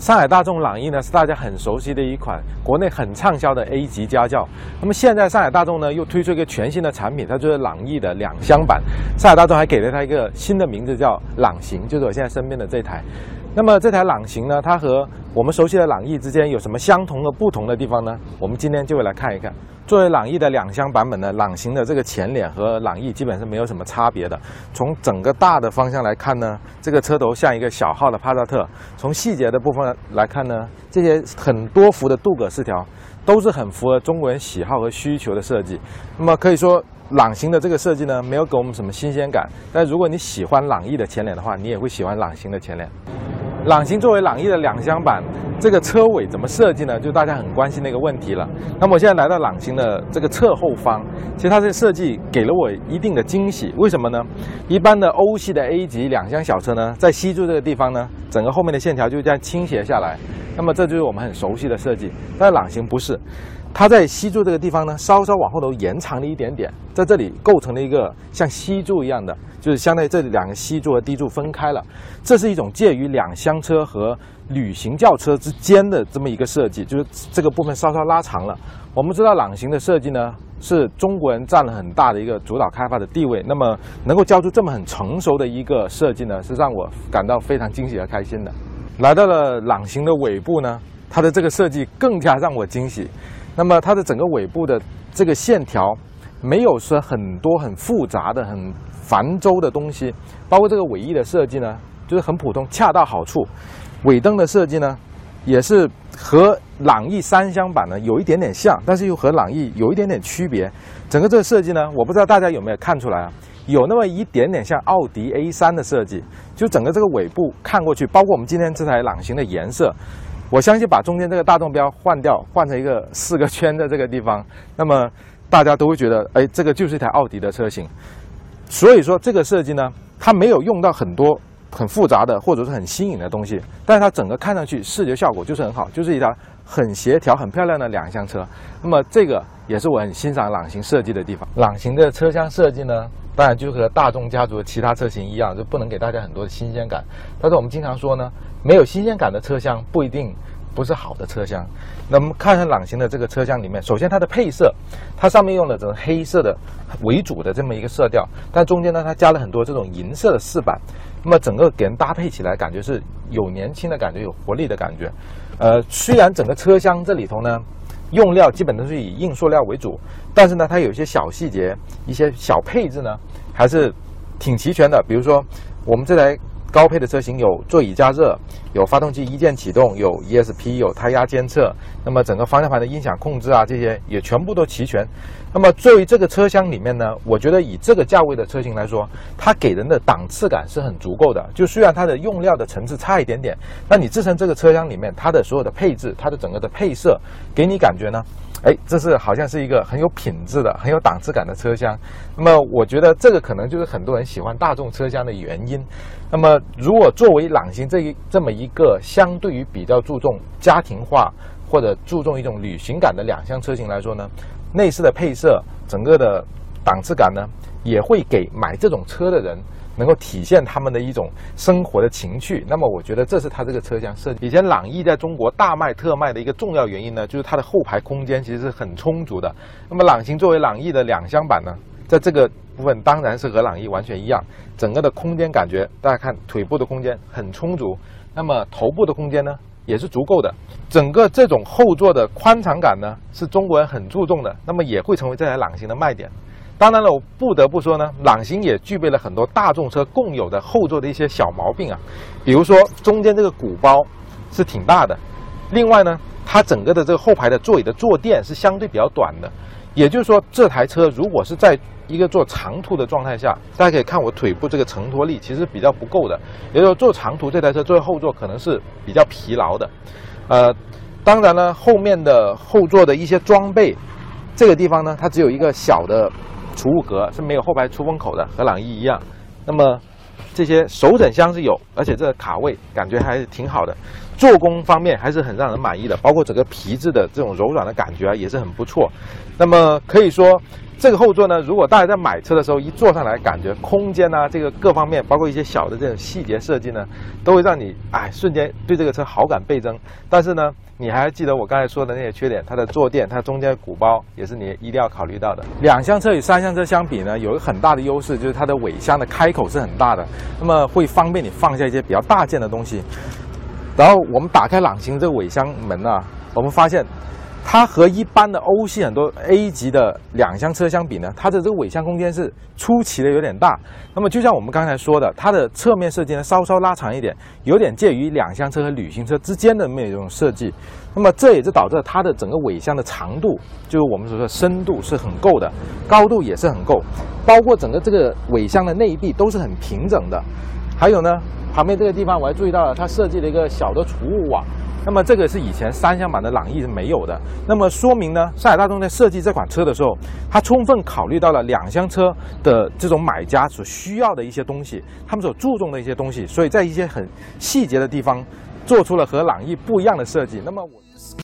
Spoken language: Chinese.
上海大众朗逸呢是大家很熟悉的一款国内很畅销的 A 级家轿。那么现在上海大众呢又推出一个全新的产品，它就是朗逸的两厢版。上海大众还给了它一个新的名字叫朗行，就是我现在身边的这台。那么这台朗行呢，它和我们熟悉的朗逸之间有什么相同和不同的地方呢？我们今天就会来看一看。作为朗逸的两厢版本呢，朗行的这个前脸和朗逸基本是没有什么差别的。从整个大的方向来看呢，这个车头像一个小号的帕萨特。从细节的部分来看呢，这些很多幅的镀铬饰条都是很符合中国人喜好和需求的设计。那么可以说，朗行的这个设计呢，没有给我们什么新鲜感。但如果你喜欢朗逸的前脸的话，你也会喜欢朗行的前脸。朗行作为朗逸的两厢版，这个车尾怎么设计呢？就大家很关心的一个问题了。那么我现在来到朗行的这个侧后方，其实它这设计给了我一定的惊喜。为什么呢？一般的欧系的 A 级两厢小车呢，在吸柱这个地方呢，整个后面的线条就这样倾斜下来。那么这就是我们很熟悉的设计，但朗行不是。它在吸柱这个地方呢，稍稍往后头延长了一点点，在这里构成了一个像吸柱一样的，就是相当于这两个吸柱和低柱分开了。这是一种介于两厢车和旅行轿车之间的这么一个设计，就是这个部分稍稍拉长了。我们知道朗行的设计呢，是中国人占了很大的一个主导开发的地位。那么能够交出这么很成熟的一个设计呢，是让我感到非常惊喜和开心的。来到了朗行的尾部呢，它的这个设计更加让我惊喜。那么它的整个尾部的这个线条，没有说很多很复杂的、很繁周的东西，包括这个尾翼的设计呢，就是很普通，恰到好处。尾灯的设计呢，也是和朗逸三厢版呢有一点点像，但是又和朗逸有一点点区别。整个这个设计呢，我不知道大家有没有看出来啊，有那么一点点像奥迪 A3 的设计，就整个这个尾部看过去，包括我们今天这台朗行的颜色。我相信把中间这个大动标换掉，换成一个四个圈的这个地方，那么大家都会觉得，哎，这个就是一台奥迪的车型。所以说这个设计呢，它没有用到很多很复杂的或者是很新颖的东西，但是它整个看上去视觉效果就是很好，就是一台很协调、很漂亮的两厢车。那么这个也是我很欣赏朗行设计的地方。朗行的车厢设计呢？当然，就和大众家族的其他车型一样，就不能给大家很多的新鲜感。但是我们经常说呢，没有新鲜感的车厢不一定不是好的车厢。那么看看朗行的这个车厢里面，首先它的配色，它上面用的这种黑色的为主的这么一个色调，但中间呢，它加了很多这种银色的饰板，那么整个给人搭配起来感觉是有年轻的感觉，有活力的感觉。呃，虽然整个车厢这里头呢。用料基本都是以硬塑料为主，但是呢，它有一些小细节、一些小配置呢，还是挺齐全的。比如说，我们这台。高配的车型有座椅加热，有发动机一键启动，有 ESP，有胎压监测。那么整个方向盘的音响控制啊，这些也全部都齐全。那么作为这个车厢里面呢，我觉得以这个价位的车型来说，它给人的档次感是很足够的。就虽然它的用料的层次差一点点，那你自身这个车厢里面它的所有的配置，它的整个的配色，给你感觉呢？哎，这是好像是一个很有品质的、很有档次感的车厢。那么，我觉得这个可能就是很多人喜欢大众车厢的原因。那么，如果作为朗行这一这么一个相对于比较注重家庭化或者注重一种旅行感的两厢车型来说呢，内饰的配色、整个的档次感呢，也会给买这种车的人。能够体现他们的一种生活的情趣，那么我觉得这是它这个车厢设计。以前朗逸在中国大卖特卖的一个重要原因呢，就是它的后排空间其实是很充足的。那么朗行作为朗逸的两厢版呢，在这个部分当然是和朗逸完全一样，整个的空间感觉，大家看腿部的空间很充足，那么头部的空间呢也是足够的。整个这种后座的宽敞感呢，是中国人很注重的，那么也会成为这台朗行的卖点。当然了，我不得不说呢，朗行也具备了很多大众车共有的后座的一些小毛病啊，比如说中间这个鼓包是挺大的，另外呢，它整个的这个后排的座椅的坐垫是相对比较短的，也就是说这台车如果是在一个做长途的状态下，大家可以看我腿部这个承托力其实比较不够的，也就是说做长途这台车作为后座可能是比较疲劳的，呃，当然了，后面的后座的一些装备，这个地方呢，它只有一个小的。储物格是没有后排出风口的，和朗逸一样。那么这些手枕箱是有，而且这个卡位感觉还是挺好的。做工方面还是很让人满意的，包括整个皮质的这种柔软的感觉啊，也是很不错。那么可以说，这个后座呢，如果大家在买车的时候一坐上来，感觉空间呢，这个各方面，包括一些小的这种细节设计呢，都会让你哎瞬间对这个车好感倍增。但是呢，你还记得我刚才说的那些缺点？它的坐垫，它中间的鼓包也是你一定要考虑到的。两厢车与三厢车相比呢，有一个很大的优势就是它的尾箱的开口是很大的，那么会方便你放下一些比较大件的东西。然后我们打开朗行这个尾箱门啊，我们发现。它和一般的欧系很多 A 级的两厢车相比呢，它的这个尾箱空间是出奇的有点大。那么就像我们刚才说的，它的侧面设计呢稍稍拉长一点，有点介于两厢车和旅行车之间的那种设计。那么这也就导致它的整个尾箱的长度，就是我们所说的深度是很够的，高度也是很够，包括整个这个尾箱的内壁都是很平整的。还有呢，旁边这个地方我还注意到了，它设计了一个小的储物网。那么这个是以前三厢版的朗逸是没有的，那么说明呢，上海大众在设计这款车的时候，它充分考虑到了两厢车的这种买家所需要的一些东西，他们所注重的一些东西，所以在一些很细节的地方，做出了和朗逸不一样的设计。那么我。